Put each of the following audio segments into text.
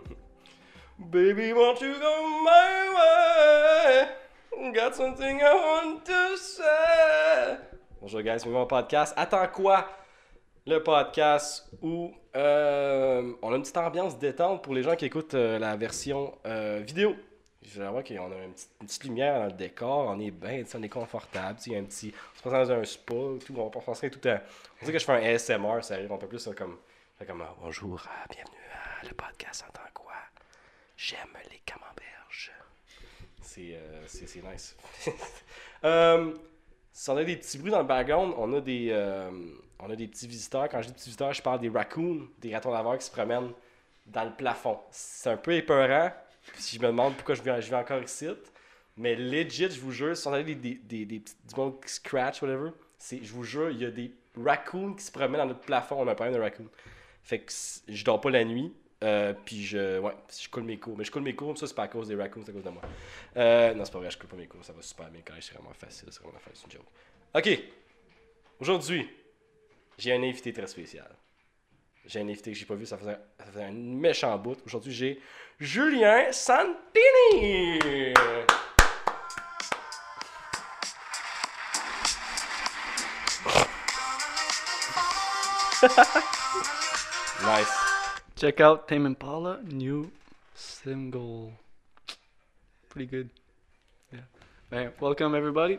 Baby, won't you go my way? Got something I want to say. Bonjour, guys, c'est mon podcast. Attends quoi? Le podcast où euh, on a une petite ambiance détente pour les gens qui écoutent euh, la version euh, vidéo. Je voir qu'on a une petite, lumière dans le décor, on est bien, on est confortable, il y a un petit, on se passe dans un spa, tout, on va penser tout temps. On sait que je fais un ASMR, ça arrive un peu plus comme, fait comme bonjour, bienvenue à le podcast en tant quoi? J'aime les camemberges. C'est euh, nice. euh, si on a des petits bruits dans le background, on a des, euh, on a des petits visiteurs. Quand je dis petits visiteurs, je parle des raccoons, des ratons laveurs qui se promènent dans le plafond. C'est un peu épeurant. Si je me demande pourquoi je viens, encore ici. Mais legit, je vous jure, si on a des, des, des, des petits du monde qui scratch, whatever, je vous jure, il y a des raccoons qui se promènent dans notre plafond. On a un problème de raccoons. Fait que je dors pas la nuit. Euh, puis je, ouais, je coule mes cours. Mais je coule mes cours, ça c'est pas à cause des raccoons, c'est à cause de moi. Euh, non, c'est pas vrai, je coule pas mes cours, ça va super bien quand c'est vraiment facile, c'est vraiment facile, c'est une joke. Ok, aujourd'hui, j'ai un invité très spécial. J'ai un invité que j'ai pas vu, ça faisait, ça faisait un méchant bout. Aujourd'hui, j'ai Julien Santini! nice. Check out Tame Impala new single. Pretty good. Yeah. Man, welcome everybody.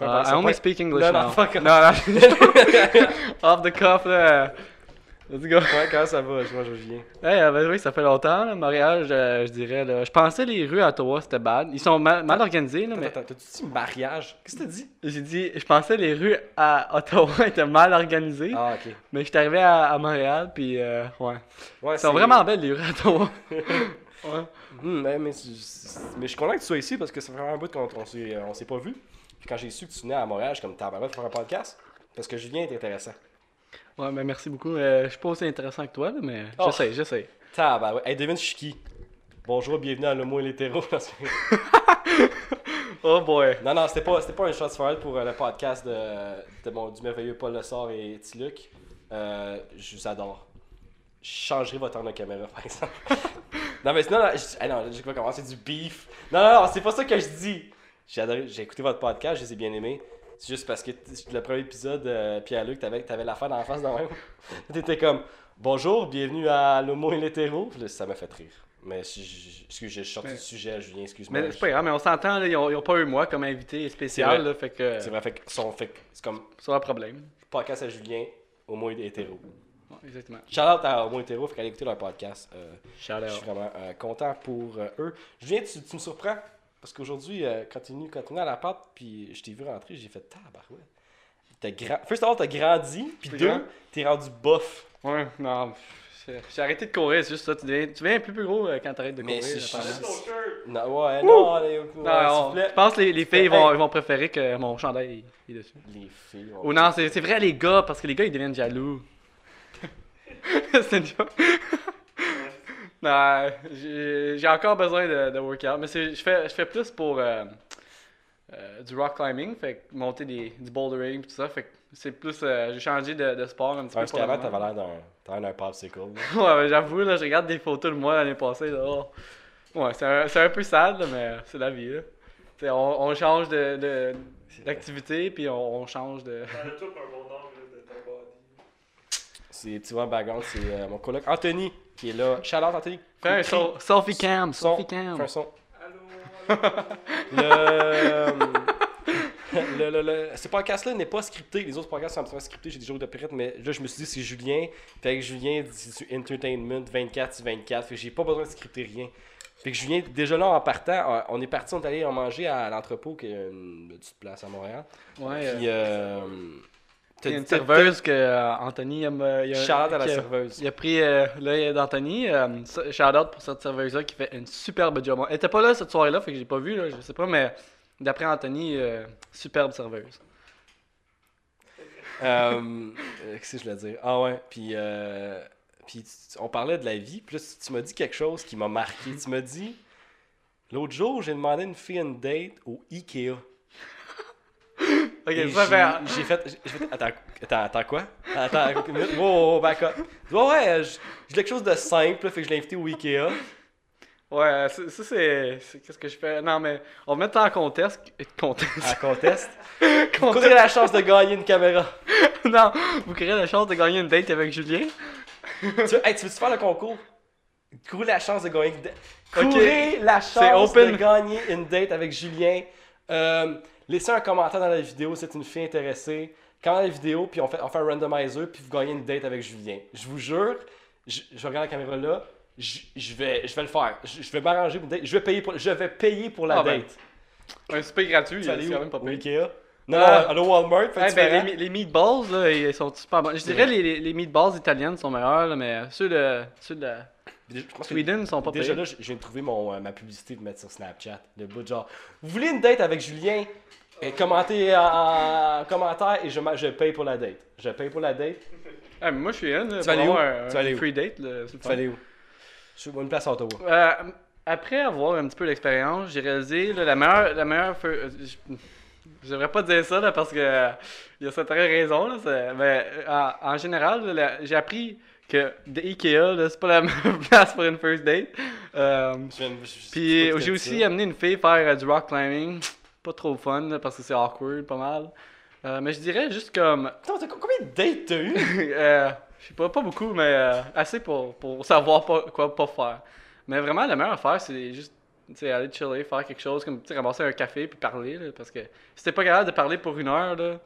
Uh, I only speak English Non, now. non, fuck no, no. Off the cuff there. Let's go. Ouais, comment ça va? Moi, je viens. Hey, euh, ben oui, ça fait longtemps, le mariage, euh, je dirais. Là. Je pensais les rues à Ottawa, c'était bad. Ils sont mal, mal organisés, là, mais t'as-tu dit mariage? Qu'est-ce que t'as dit? j'ai dit, je pensais les rues à Ottawa étaient mal organisées, Ah, ok. mais je suis arrivé à, à Montréal, puis euh, ouais. Ouais, Ils sont vraiment belles, les rues à Ottawa. ouais. Hmm, mais, mais, c'est- c'est- mais je suis content que tu sois ici parce que ça fait vraiment un bout qu'on on s'est, on s'est pas vu. Puis quand j'ai su que tu venais à Montréal, je suis comme tabarouette pour faire un podcast. Parce que Julien est intéressant. Ouais, ben merci beaucoup. Euh, je suis pas aussi intéressant que toi, là, mais Oh. j'essaie, j'essaie. Tabarouette. Hey, devine, je suis qui? Bonjour, bienvenue à l'homo et l'hétéro. Oh boy. non, non, c'était pas, c'était pas un shot fired pour euh, le podcast de, de mon, du merveilleux Paul Lessard et Tiluc. Euh, je vous adore. Je changerai votre angle de caméra, par exemple. non, mais sinon, je, hey, non, je vais commencer du beef. Non, non, non, c'est pas ça que je dis. J'ai adoré, j'ai écouté votre podcast, je les ai bien aimés. C'est juste parce que le premier épisode, euh, Pierre-Luc, t'avais, t'avais l'affaire dans la face de même. T'étais comme Bonjour, bienvenue à l'homo et l'hétéro. Ça m'a fait rire. Mais excuse, j'ai sorti du sujet, Julien, excuse-moi. Mais c'est pas grave, mais on s'entend, là, ils, ont, ils ont pas eu moi comme invité spécial, là, fait que C'est vrai, fait que son- fait que c'est comme c'est un problème. podcast à Julien, homo et hétéro. Ouais, exactement. Shout out à homo hétéro, fait qu'allez écouter leur podcast. Euh, je suis vraiment euh, content pour euh, eux. Julien, tu, tu me surprends? Parce qu'aujourd'hui, euh, quand tu es venu, quand t'es venu à la pâte, puis je t'ai vu rentrer, j'ai fait tabarouette. T'as grand... First of all, t'as grandi, puis deux, grand? t'es rendu bof. Ouais, non, j'ai arrêté de courir, c'est juste ça. Tu deviens, tu deviens plus plus gros euh, quand t'arrêtes de Mais courir. c'est- apparemment. Non, ouais, non, allez, ouais, Non, je pense que les, les filles vont, préférer que mon chandail est dessus. Les filles. Ou non, c'est c'est vrai les gars, parce que les gars ils deviennent jaloux. c'est une joke. Non, j'ai encore besoin de, de workout, mais c'est- je fais, je fais plus pour euh, euh, du rock climbing, fait monter des, du bouldering tout ça, fait que c'est plus, euh, j'ai changé de, de sport un petit Parce peu. pour le qu'avant, t'avais l'air d'un, popsicle. Ouais, j'avoue, là, je regarde des photos de moi l'année passée, là. oh. Ouais, c'est un, peu sad, là, mais c'est la vie, là. On, on change de, de- d'activité, puis on, on change de... C'est, tu vois, en background, c'est euh, mon coloc Anthony qui est là. Shout out, Anthony. Fais un Crie. so- selfie cam, Son. selfie cam. Fais un son. Allô, allô. Le, le, le, le- ce podcast-là n'est pas scripté. Les autres podcasts sont un petit peu scriptés. J'ai des jours de pirate, mais là, je me suis dit, c'est Julien. Fait que Julien, c'est du entertainment 24 sur 24. Fait que j'ai pas besoin de scripter rien. Fait que Julien, déjà là, en partant, euh, on est parti, on est allé en manger à l'entrepôt, qui est une petite place à Montréal. Ouais, Puis, euh, euh, il y a une serveuse que euh, Anthony aime... il a- Shout out à la serveuse. Il a pris euh, l'œil d'Anthony. Euh, shout out pour cette serveuse-là qui fait une superbe job. Elle était pas là cette soirée-là, fait que j'ai pas vu, là, je sais pas, mais d'après Anthony, superbe serveuse. Qu'est-ce que je voulais dire? Ah ouais, puis, puis on parlait de la vie, puis là, tu- m'as dit quelque chose qui m'a marqué. Tu m'as dit, l'autre jour, j'ai demandé une fille une date au Ikea. Ok, Et ça j'ai- fait. J'ai fait, j'ai fait, attends, attends, attends, quoi? Attends, une minute. Wow, back up. Ouais, ouais, euh, j'ai j'ai quelque chose de simple, là, fait que je l'ai invité au Ikea. Ouais, ça, ça, c'est. c'est- Qu'est-ce que je fais? Non, mais on va mettre ça en contexte. Contexte. À contest. Contexte. Vous aurez la chance de gagner une caméra. non, vous créez la chance de gagner une date avec Julien. tu, veux- hey, tu veux-tu faire le concours? Courez la chance de gagner une date. Ok. Courez la chance open. de gagner une date avec Julien. Euh, laissez un commentaire dans la vidéo si c'est une fille intéressée. Comment la vidéo, puis on fait, on fait un randomizer, puis vous gagnez une date avec Julien. Je vous jure, je, je regarde la caméra là, je, je vais, je vais le faire. Je, je vais m'arranger pour une date. Je vais payer pour, je vais payer pour la Ah ben, date. Un super gratuit, Tu c'est quand même pas pire. Ikea? Non, à le Walmart. que ben, les, meatballs, là, ils sont super bons. Je dirais les, les meatballs italiennes sont meilleurs, là, mais ceux de, ceux de Je pense que Sweden sont pas Déjà là, je je viens de trouver mon, euh, ma publicité pour mettre sur Snapchat. Le bout de genre, vous voulez une date avec Julien? Et commentez en, en commentaire et je, ma- je paye pour la date. Je paye pour la date. Ah, mais moi, je suis in, là, vas aller où? Tu vas aller où? free date. Là, c'est le Tu fun. vas aller où? Je suis une place à Ottawa. Euh, après avoir un petit peu d'expérience, j'ai réalisé là, la meilleure. La meilleure feu- euh, je, je devrais pas dire ça là, parce que euh, il y a certaines raisons. Là, c'est- mais euh, en, en général, là, la- j'ai appris que de Ikea, c'est pas la meilleure place pour une first date. Je Puis j'ai aussi amené une fille faire euh, du rock climbing. Pas trop fun là, parce que c'est awkward pas mal. Euh, mais je dirais juste comme. Attends, t'as- combien de dates t'as eu? euh, je sais pas, pas beaucoup, mais euh, assez pour, pour savoir pas, quoi pas faire. Mais vraiment, la meilleure affaire, c'est juste aller chiller, faire quelque chose, comme ramasser un café puis parler. Là, parce que si t'es pas capable de parler pour une heure, là,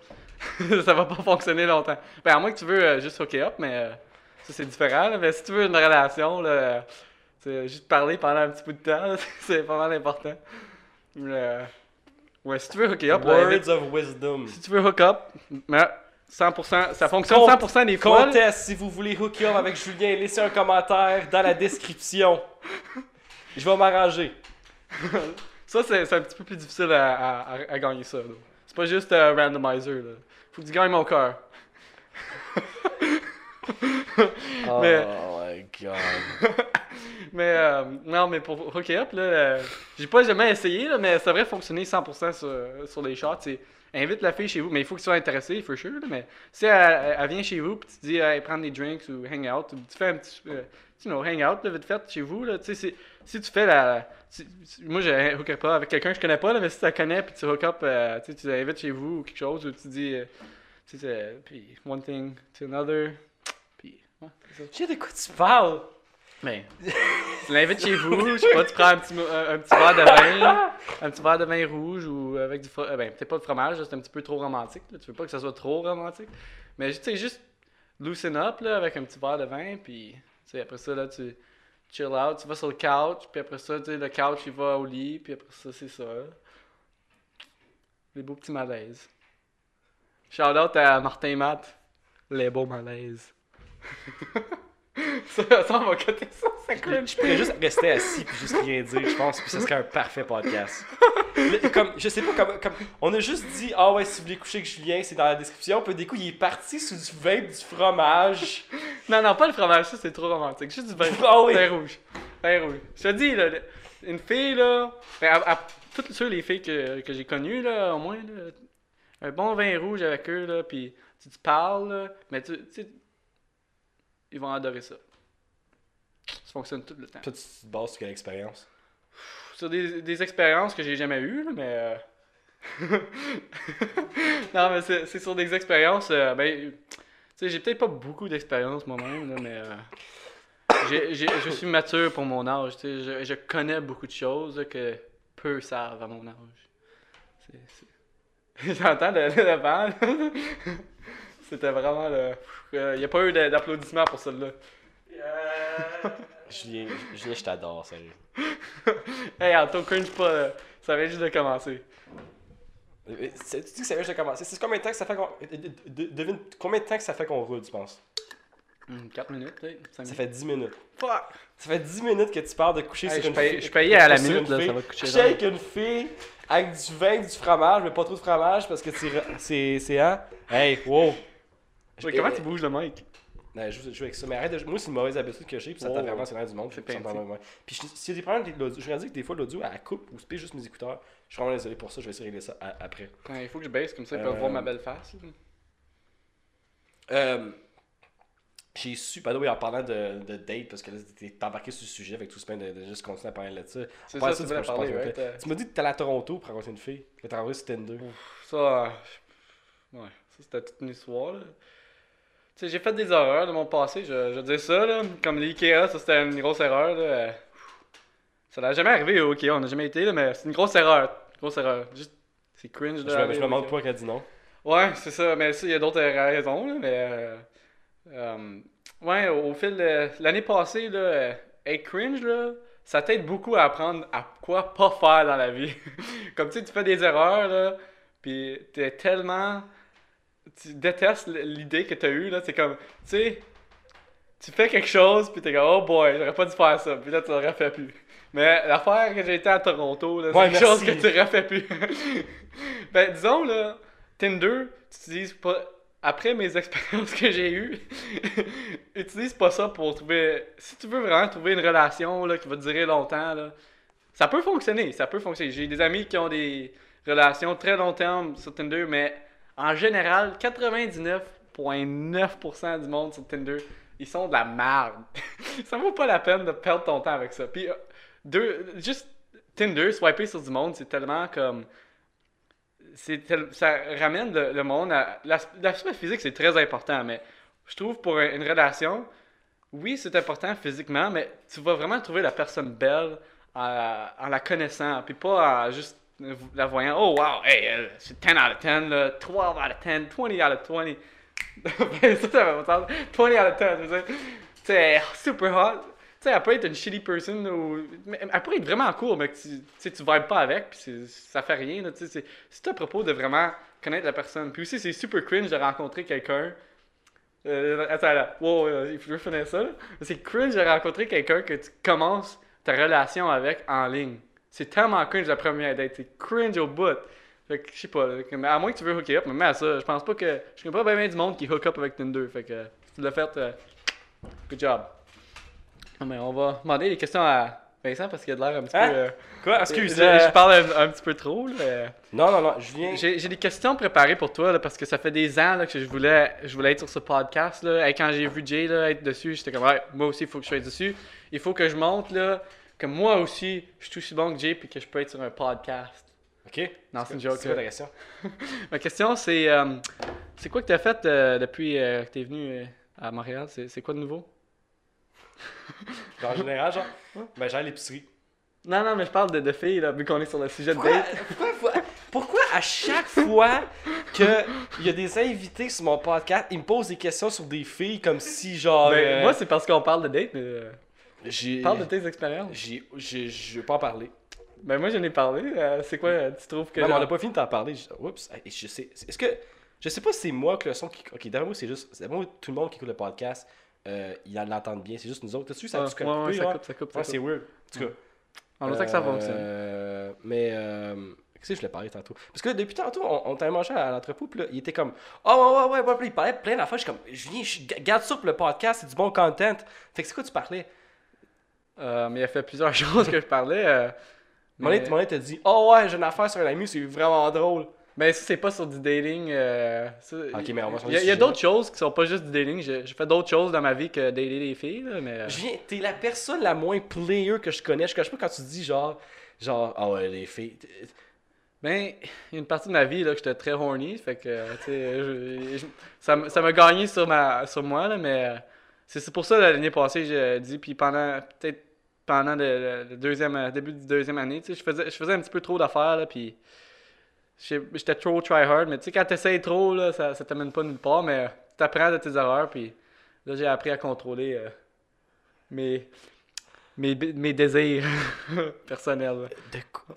ça va pas fonctionner longtemps. Ben, à moins que tu veux juste hook up, mais euh, ça c'est différent. là. mais si tu veux une relation, là, euh, juste parler pendant un petit bout de temps, c'est pas mal important. Mais, euh, ouais, si tu veux hook up, Words of wisdom. si tu veux hook up, mais 100%, ça fonctionne 100% des fois. Contest si vous voulez hook up avec Julien. Laissez un commentaire dans la description. Je vais m'arranger. Ça, c'est c'est un petit peu plus difficile à, à- gagner ça. C'est pas juste un randomizer. Là. Faut que tu gagnes mon cœur. Oh Mais- my god. Mais euh, non, mais pour hook up, là, euh, j'ai pas jamais essayé, là, mais ça devrait fonctionner 100% sur, sur les shots. C'est invite la fille chez vous, mais il faut que tu sois intéressé, for sure. là, mais si elle, elle vient chez vous, puis tu dis, hey, prendre des drinks ou hang out, ou tu fais un petit, euh, tu know, hang out, là, vite fait, chez vous, là, tu sais, si tu fais la. si- moi, je hook up avec quelqu'un que je connais pas, là, mais si tu la connais, puis tu hook up, euh, tu l'invites chez vous ou quelque chose, ou tu dis, euh, tu sais, puis one thing to another, ouais. Je sais de quoi tu parles? Ben, tu l'invites chez vous, je sais pas, tu prends un petit, un, un petit verre de vin, un petit verre de vin rouge ou avec du fromage. Ben, peut-être pas de fromage, c'est un petit peu trop romantique. là, Tu veux pas que ça soit trop romantique. Mais tu sais, juste loosen up là, avec un petit verre de vin, puis tu sais, après ça, là, tu chill out, tu vas sur le couch, puis après ça, tu sais, le couch il va au lit, puis après ça, c'est ça. Les beaux petits malaises. Shout out à Martin Matt, les beaux malaises. Ça, ça, on va coter ça. Je pourrais juste rester assis puis juste rien dire, je pense, puis ce serait un parfait podcast. Comme, je sais pas, comme, comme, on a juste dit, ah ouais, si vous voulez coucher avec Julien, c'est dans la description, puis du coup, il est parti sous du vin, du fromage. Non, non, pas le fromage, ça c'est trop romantique. Juste du vin, Ah oui. vin rouge. Vin rouge. Je te dis, là, une fille, là, ben, à, à- toutes ceux, les filles que, que j'ai connues, là, au moins, là, un bon vin rouge avec eux, là, puis tu, tu parles, là, mais tu tu sais, ils vont adorer ça. Ça fonctionne tout le temps. Toi, tu te bases sur quelle expérience? Sur des, des expériences que j'ai jamais eues, là, mais. euh, non, mais c'est sur des expériences. euh, ben, tu sais, j'ai peut-être pas beaucoup d'expérience moi-même, mais. euh, je suis mature pour mon âge. tu sais, Je, je connais beaucoup de choses là, que peu savent à mon âge. J'entends le, le. C'était vraiment le. Il n'y a pas eu d'applaudissements pour celle-là. Julien, Julien, je t'adore, sérieux. Hey, Anto, cringe pas. là. Ça vient juste de commencer. Euh, c'est- Tu dis que ça vient juste de commencer. C'est combien de temps que ça fait qu'on. euh, de- de- Devine combien de temps que ça fait qu'on roule, tu penses? 4 minutes, peut-être. cinq Ça minutes. fait 10 minutes. Fuck! Ça fait 10 minutes que tu parles de coucher Hey, sur une paye- fille. je payais à la minute, là, ça va Coucher cher. avec une fille avec du vin, du fromage, mais pas trop de fromage parce que c'est. C'est. C'est. Hein? Hey, wow! Mais comment tu bouges le mic? Non, je joue, je joue avec ça. Mais arrête de. Moi, c'est une mauvaise habitude que j'ai, puis ça Oh. t'a vraiment sur l'air du monde. C'est puis je- a des problèmes avec l'audio, je réalise que des fois l'audio, elle coupe ou pige juste mes écouteurs. Je suis vraiment désolé pour ça, je vais essayer de régler ça à- après. Ouais, il faut que je baisse comme ça, ils Euh, peuvent voir ma belle face. Euh, j'ai su, the way, en parlant de, de date, parce que là, t'es embarqué sur le sujet, avec tout ce de, de juste continuer à parler de ça. C'est Ouais, ça, ça, tu c'est voulais parler, Euh, Tu m'as dit que t'allais à Toronto pour rencontrer une fille, que t'as rencontré sur Tinder. Ça, euh, ouais, ça c'était toute une histoire, là. Tu sais, j'ai fait des erreurs de mon passé, je, je dis ça, là. Comme l'IKEA, ça c'était une grosse erreur, là. Ça n'a jamais arrivé au IKEA, on n'a jamais été, là, mais c'est une grosse erreur. Grosse erreur. Juste, c'est cringe, aller je me demande pourquoi qu'elle dit non. Ouais, c'est ça, mais ça, il y a d'autres raisons, là, mais. euh, euh, ouais, au fil de l'année passée, là, euh, être cringe, là, ça t'aide beaucoup à apprendre à quoi pas faire dans la vie. Comme tu sais, tu fais des erreurs, là, pis t'es tellement. Tu détestes l'idée que t'as eue, là, c'est comme, tu sais, tu fais quelque chose, pis t'es comme, oh boy, j'aurais pas dû faire ça, pis là, tu l'aurais fait plus. Mais l'affaire que j'ai été à Toronto, là, c'est Ouais, quelque chose que tu refais plus. ben, disons, là, Tinder, tu utilises pas. Après mes expériences que j'ai eues, utilise pas ça pour trouver. Si tu veux vraiment trouver une relation là, qui va durer longtemps, là, ça peut fonctionner. Ça peut fonctionner. J'ai des amis qui ont des relations très long terme sur Tinder, mais en général, 99,9% du monde sur Tinder, ils sont de la merde. ça vaut pas la peine de perdre ton temps avec ça. Puis, euh, deux, juste Tinder, swiper sur du monde, c'est tellement comme tel- ça ramène le, monde à. l'as- L'aspect physique, c'est très important, mais je trouve pour un- une relation, oui, c'est important physiquement, mais tu vas vraiment trouver la personne belle en, en la connaissant, puis pas en juste la voyant. Oh, wow, hey, elle, c'est 10 out of 10, là, 12 out of 10, 20 out of 20. Ben, ça, ça va pas sens. 20 out of 10, je. Tu sais, super hot. Tu sais, elle peut être une shitty person ou. Elle pourrait être vraiment cool, mais que tu, tu vibes pas avec, puis ça fait rien. tu sais, c'est- à propos de vraiment connaître la personne. Puis aussi, c'est super cringe de rencontrer quelqu'un. Euh, attends, là. Wow, euh, je veux finir ça. C'est cringe de rencontrer quelqu'un que tu commences ta relation avec en ligne. C'est tellement cringe la première date. C'est cringe au bout. Fait que, je sais pas, là, comme- à moins que tu veux hooker up, mais même à ça, je pense pas que. Je connais pas bien du monde qui hook up avec Tinder. Fait que, si tu l'as fait, euh, good job. Ah, mais on va demander des questions à Vincent parce qu'il a de l'air un petit Hein? peu. euh, Quoi? Je, Excuse. je parle un, un petit peu trop, là. euh. Non, non, non, Julien. J'ai j'ai des questions préparées pour toi là, parce que ça fait des ans là, que je voulais, je voulais être sur ce podcast. Là. Et quand j'ai vu Jay là, être dessus, j'étais comme ouais, moi aussi il faut que je sois dessus. Il faut que je montre là, que moi aussi je suis aussi bon que Jay puis que je peux être sur un podcast. Ok. Non, c'est une joke, C'est là. question? Ma question c'est euh, c'est quoi que tu as fait euh, depuis euh, que tu es venu à Montréal? C'est quoi de nouveau? En général, genre. Ben, à l'épicerie. Non, non, mais je parle de, de filles là, vu qu'on est sur le sujet de Pourquoi, date. pourquoi, pourquoi à chaque fois qu'il y a des invités sur mon podcast, ils me posent des questions sur des filles comme si genre. Ben, Moi, c'est parce qu'on parle de date, mais. Parle de tes expériences. j'ai- Je veux pas en parler. Ben, moi, j'en ai parlé. euh, c'est quoi, euh, tu trouves que. non, mais on genre- n'a pas fini de t'en parler. Je- Oups. Je sais. Est-ce que. Je sais pas si c'est moi que le son qui. Ok, d'après moi, c'est juste. C'est moi, tout le monde qui écoute le podcast, euh, ils l'entendent bien. C'est juste nous autres. T'as su, ça Ouais, a-tu ouais, ouais, ça genre? coupe, ça coupe, ça coupe. c'est weird. En tout cas. On que ça Euh, fonctionne. Mais, qu'est-ce que je voulais parler tantôt? Parce que depuis tantôt, on, on t'avait mangé à l'entrepôt, puis là, il était comme, oh ouais, ouais, ouais, ouais, il parlait plein d'affaires. Je suis comme, Julien, garde ça pour le podcast, c'est du bon content. Fait que c'est quoi tu parlais? Euh, mais il a fait plusieurs choses que je parlais. Euh, mais... ami t'a dit, oh ouais, j'ai une affaire sur un ami, c'est vraiment drôle. mais ça, c'est pas sur du dating. euh, ça- Ok, mais on va Il y a, d'autres choses qui sont pas juste du dating. J'ai fait d'autres choses dans ma vie que dater des filles, là, mais. euh, Julien, t'es la personne la moins player que je connais. Je cache pas quand tu dis genre, genre, ah ouais, les filles. Ben, il y a une partie de ma vie là, que j'étais très horny, fait que, tu sais, je- je- ça m'a gagné sur, ma, sur moi, là, mais c'est c'est pour ça l'année passée, j'ai dit, puis pendant, peut-être pendant le, le- le deuxième, euh, début du deuxième année, tu sais, je faisais, je faisais un petit peu trop d'affaires, là, puis j'étais trop try-hard, mais tu sais, quand t'essayes trop, là, ça, ça t'amène pas nulle part, mais t'apprends de tes erreurs, puis là, j'ai appris à contrôler euh, mes, mes, mes désirs personnels. De quoi?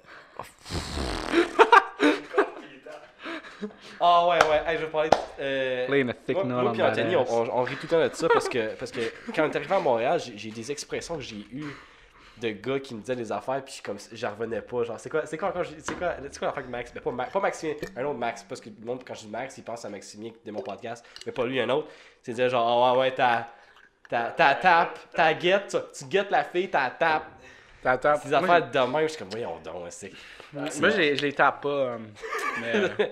Ah ouais, ouais, hey, je vais parler. de- euh, Playing a thick Moi, puis Anthony, on, on- on rit tout le temps de ça parce que, parce que quand on est arrivé à Montréal, j'ai j'ai des expressions que j'ai eues de gars qui me disaient des affaires puis comme j'en revenais pas. Genre, c'est quoi, c'est quoi c'est quoi, c'est quoi l'affaire Max? Mais pas, Ma- pas Maximien, un autre Max. Parce que le monde, quand je dis Max, il pense à Maximien de mon podcast, mais pas lui, un autre. C'est dire genre, ah ouais, ouais, t'as, t'as, t'as tape, t'as guette, tu, guettes la fille, t'as tape. Des Moi, affaires de même, je suis comme, voyons donc, c'est. Moi, je les, je les tape pas. euh, mais, euh,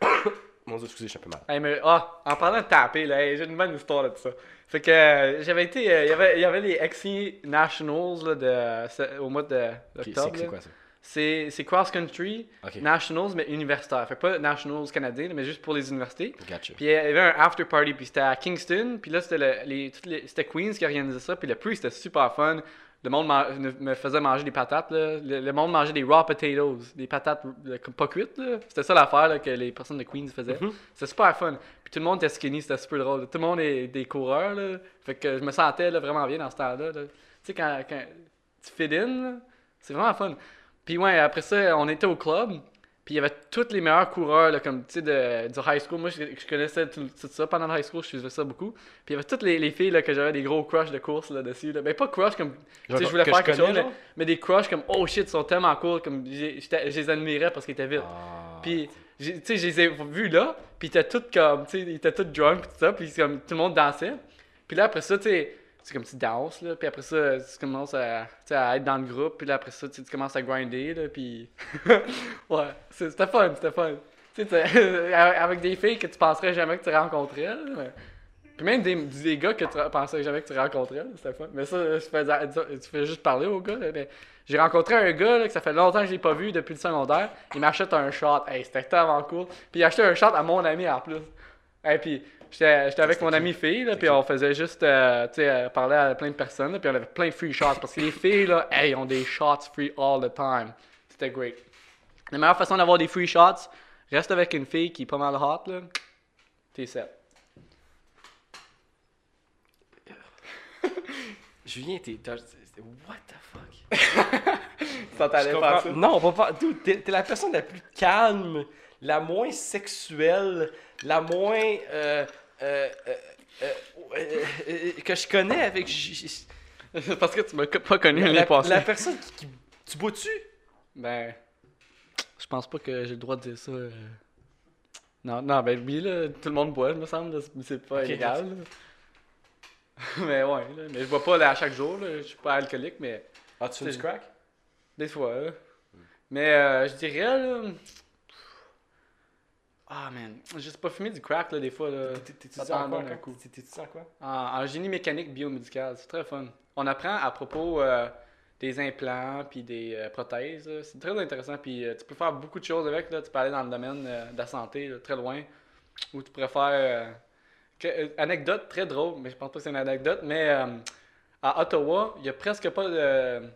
Mon dieu, excusez, je suis un peu mal. Hey, mais, ah, en parlant de taper, là, j'ai une bonne histoire de ça. Fait que euh, j'avais été. euh, Il y avait- il y avait les XC Nationals là, de, au mois de- Ok, c'est là. quoi ça? c'est cross-country, Nationals, mais universitaire. Fait que pas Nationals canadiens, mais juste pour les universités. gotcha. Puis il y avait un after party, puis c'était à Kingston, puis là c'était le- les, toutes les- c'était Queens qui organisait ça, puis le prix c'était super fun. Le monde me- faisait manger des patates, là. Le, le monde mangeait des raw potatoes, des patates euh, comme pas cuites. C'était ça l'affaire que les personnes de Queens faisaient. Mhm. C'était super fun. Puis tout le monde était skinny, c'était super drôle. Tout le monde est des coureurs, là. Fait que je me sentais là, vraiment bien dans ce temps-là. là. Tu sais, quand, quand tu fit in, c'est vraiment fun. Puis ouais, après ça, on était au club. Puis il y avait tous les meilleurs coureurs, là, comme tu sais, de, du high school. Moi, je, je connaissais tout, tout ça pendant le high school, je faisais ça beaucoup. Puis il y avait toutes les, les filles là, que j'avais des gros crushs de course là, dessus. Là. Ben, pas crush comme. Tu sais, je voulais que faire quelque connais, chose, mais, des crushs comme oh shit, ils sont tellement cool. Comme je les admirais parce qu'ils étaient vite. Ah. Puis, tu sais, je les ai vus là, puis ils étaient tous comme, tu sais, ils étaient tous drunk, tout ça, puis comme, tout le monde dansait. Puis là, après ça, tu sais, c'est comme tu danses, là, puis après ça, tu commences à, être dans le groupe, puis là, après ça, tu commences à grinder, là, puis... ouais, c'était fun, c'était fun. Avec des filles que tu penserais jamais que tu rencontrais, là, Puis même des, des gars que tu penserais jamais que tu rencontrais, c'était fun. Mais ça, tu fais juste parler aux gars, là, mais... J'ai rencontré un gars là, que ça fait longtemps que je l'ai pas vu depuis le secondaire. Il m'achète un shot. Hey, c'était tellement cool. Puis il a acheté un shot à mon ami en plus. Et puis j'étais avec mon qui? ami fille, là, puis on faisait juste euh, tu sais, euh, parler à plein de personnes, là, puis on avait plein de free shots. Parce que les filles, là, hey, ont des shots free all the time. C'était great. La meilleure façon d'avoir des free shots, reste avec une fille qui est pas mal hot, là. T'es set. Julien, t'es. What the fuck? Ça t'allait faire ça. Non, pas. T'es la personne la plus calme, la moins sexuelle, la moins. euh, euh, euh, euh, euh, euh, que je connais avec. Parce que tu m'as pas connu l'année La, passée. la personne qui. qui- tu bois-tu? Ben, je pense pas que j'ai le droit de dire ça. Non, non, ben oui, là, tout le monde boit, me semble, c'est- pas illégal. mais ouais, là, mais je bois pas là, à chaque jour, là, je suis pas alcoolique, mais Ah, tu fais du crack? des fois. là. Mais euh, je dirais, là. Ah, man, je sais pas fumer du crack, là, des fois, T'es-tu en quoi? T'es-tu en quoi? En, génie mécanique biomédical, c'est très fun. On apprend à propos euh, des implants puis des euh, prothèses. C'est très intéressant. Puis euh, tu peux faire beaucoup de choses avec. Là. Tu peux aller dans le domaine de la santé, là, très loin. Ou tu pourrais faire. que- anecdote très drôle, mais je pense pas que c'est une anecdote. Mais à Ottawa, il y a presque pas de,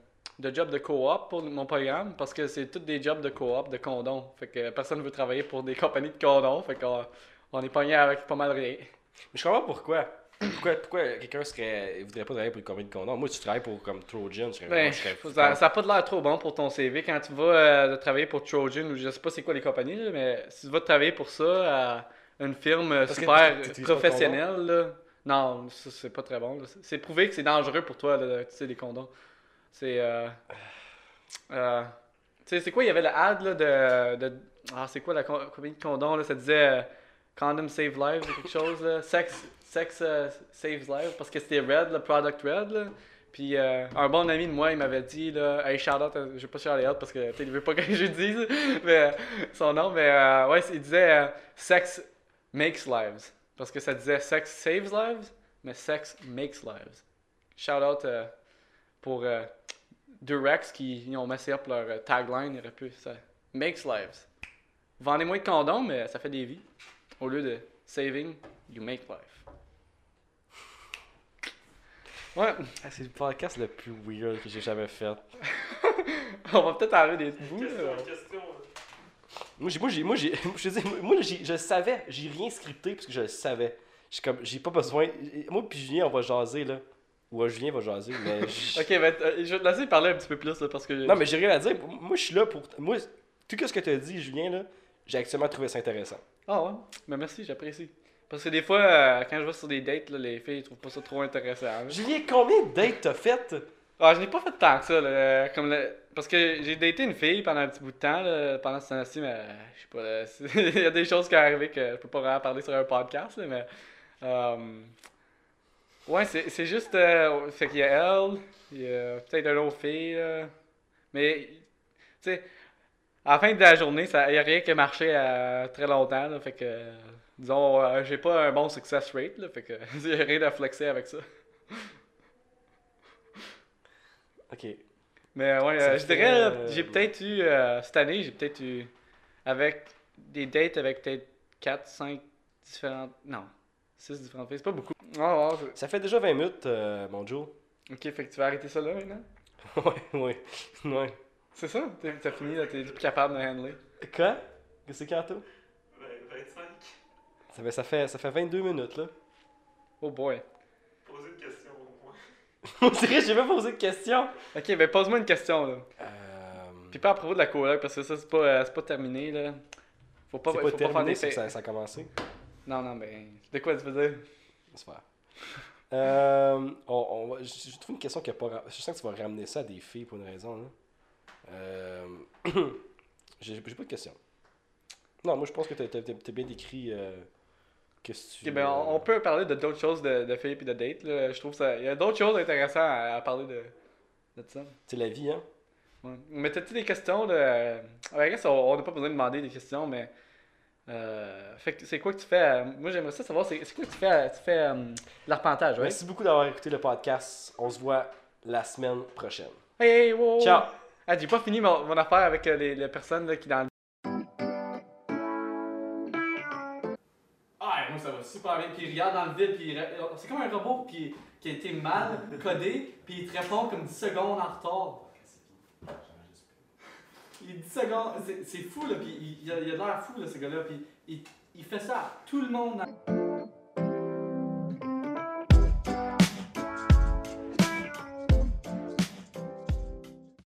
de job de coop pour mon programme parce que c'est tous des jobs de coop, de condoms. Fait que personne ne veut travailler pour des compagnies de condoms. Fait qu'on on est pogné avec pas mal rien. Mais je comprends pourquoi. Pourquoi, pourquoi quelqu'un serait. Il voudrait pas travailler pour une compagnie de condoms? Moi, tu travailles pour comme Trojan. Ben, je ça n'a pas de l'air trop bon pour ton CV quand tu vas euh, travailler pour Trojan ou je sais pas c'est quoi les compagnies, là, mais si tu vas travailler pour ça à une firme euh, Parce super professionnelle, là, non, c'est pas très bon. C'est prouvé que c'est dangereux pour toi, là, tu sais, les condoms. C'est. Euh, euh, tu sais, c'est quoi, il y avait le ad là, de, de. Ah, c'est quoi la co- compagnie de condoms, là, ça disait euh, Condom Save Lives ou quelque chose, là. Sex, sex euh, Saves Lives, parce que c'était Red, le product Red, là. Puis un bon ami de moi, il m'avait dit, là, hey, shout out, je vais pas shout out parce que tu veut pas que je dise mais, son nom, mais ouais, il disait Sex makes lives. Parce que ça disait Sex saves lives, mais Sex makes lives. Shout out pour Durex qui ils ont messé up leur euh, tagline, il aurait pu ça. Makes lives. Vendez moins de condoms, mais ça fait des vies. Au lieu de saving, you make life. Ouais, Ah, c'est le podcast le plus weird que j'ai jamais fait. on va peut-être enlever des bouts. Moi, j'ai, moi, j'ai, moi, j'ai, je dis, moi, j'ai- je le savais, j'ai rien scripté parce que je le savais. J'ai comme, j'ai pas besoin. Moi puis Julien, on va jaser là. Ou Julien va jaser, mais. Ok, ben, euh, je vais te laisser parler un petit peu plus là, parce que. Non, mais j'ai rien à dire. Moi, je suis là pour. Moi, tout ce que tu as dit, Julien là, j'ai actuellement trouvé ça intéressant. Ah ouais, ben merci, j'apprécie. Parce que des fois, euh, quand je vais sur des dates, là, les filles ils trouvent pas ça trop intéressant. là. Julien, combien de dates t'as faites? Ah, je n'ai pas fait tant que ça, là, euh, comme le- parce que j'ai daté une fille pendant un petit bout de temps, là, pendant ce temps-ci, mais je sais pas, il y a des choses qui sont arrivées que je peux pas vraiment parler sur un podcast, là, mais... ouais, c'est juste... euh, fait qu'il y a elle, il y a peut-être une autre fille, là, mais, tu sais, à la fin de la journée, il n'y a rien qui a marché à très longtemps. Là, fait que, disons, euh, j'ai pas un bon success rate. Là, fait que j'ai rien à flexer avec ça. Ok. Mais ouais, Ça euh, je dirais, euh, j'ai peut-être eu, euh, cette année, j'ai peut-être eu, avec des dates avec peut-être 4, 5 différentes, non, 6 différentes filles, c'est pas beaucoup. Ah, c'est- Ça fait déjà 20 minutes, euh, mon Joe. ok, fait que tu vas arrêter ça là maintenant? ouais, ouais. Ouais. C'est ça? T'as fini, t'es plus capable de handler. Quoi? Qu'est-ce que c'est? Ben, 25. Ça fait, ça, fait, ça fait 22 minutes, là. Oh boy. Posez une question au moins. On dirait que j'ai pas posé de question. Ok, ben pose-moi une question, là. Euh... Puis pas à propos de la coloc, parce que ça, c'est pas, euh, c'est pas terminé, là. Faut pas, faut pas pas faire terminé, des ça, ça a commencé. Non, non, ben, de quoi tu veux dire? C'est pas. Euh, on, on va, je, je trouve une question qui a pas. Je sens que tu vas ramener ça à des filles pour une raison. Là. Euh, j'ai j'ai pas de question. Non, moi je pense que t'as as, bien décrit. Euh, qu'est-ce que tu. Ok, ben, on, on peut parler de d'autres choses de, de filles puis de dates, là. Je trouve ça. Il y a d'autres choses intéressantes à, à parler de, de ça. C'est la vie, hein. Ouais. Mais t'as-tu des questions de. euh, I guess on n'a pas besoin de demander des questions, mais. Euh, fait que c'est quoi que tu fais euh, Moi j'aimerais ça savoir, c'est c'est quoi que tu fais Tu fais euh, l'arpentage, ouais Merci beaucoup d'avoir écouté le podcast. On se voit la semaine prochaine. Hey, hey, wow. Ciao! Ah, j'ai pas fini mon, mon affaire avec euh, les, les personnes là, qui dans le. Ah, moi ça va super bien. Puis il regarde dans le vide, puis il c'est comme un robot qui, qui a été mal codé, puis il te répond comme 10 secondes en retard. Il est 10 secondes, c'est- fou là, puis il, il a, l'air fou là, ce gars-là, puis il, il fait ça à tout le monde.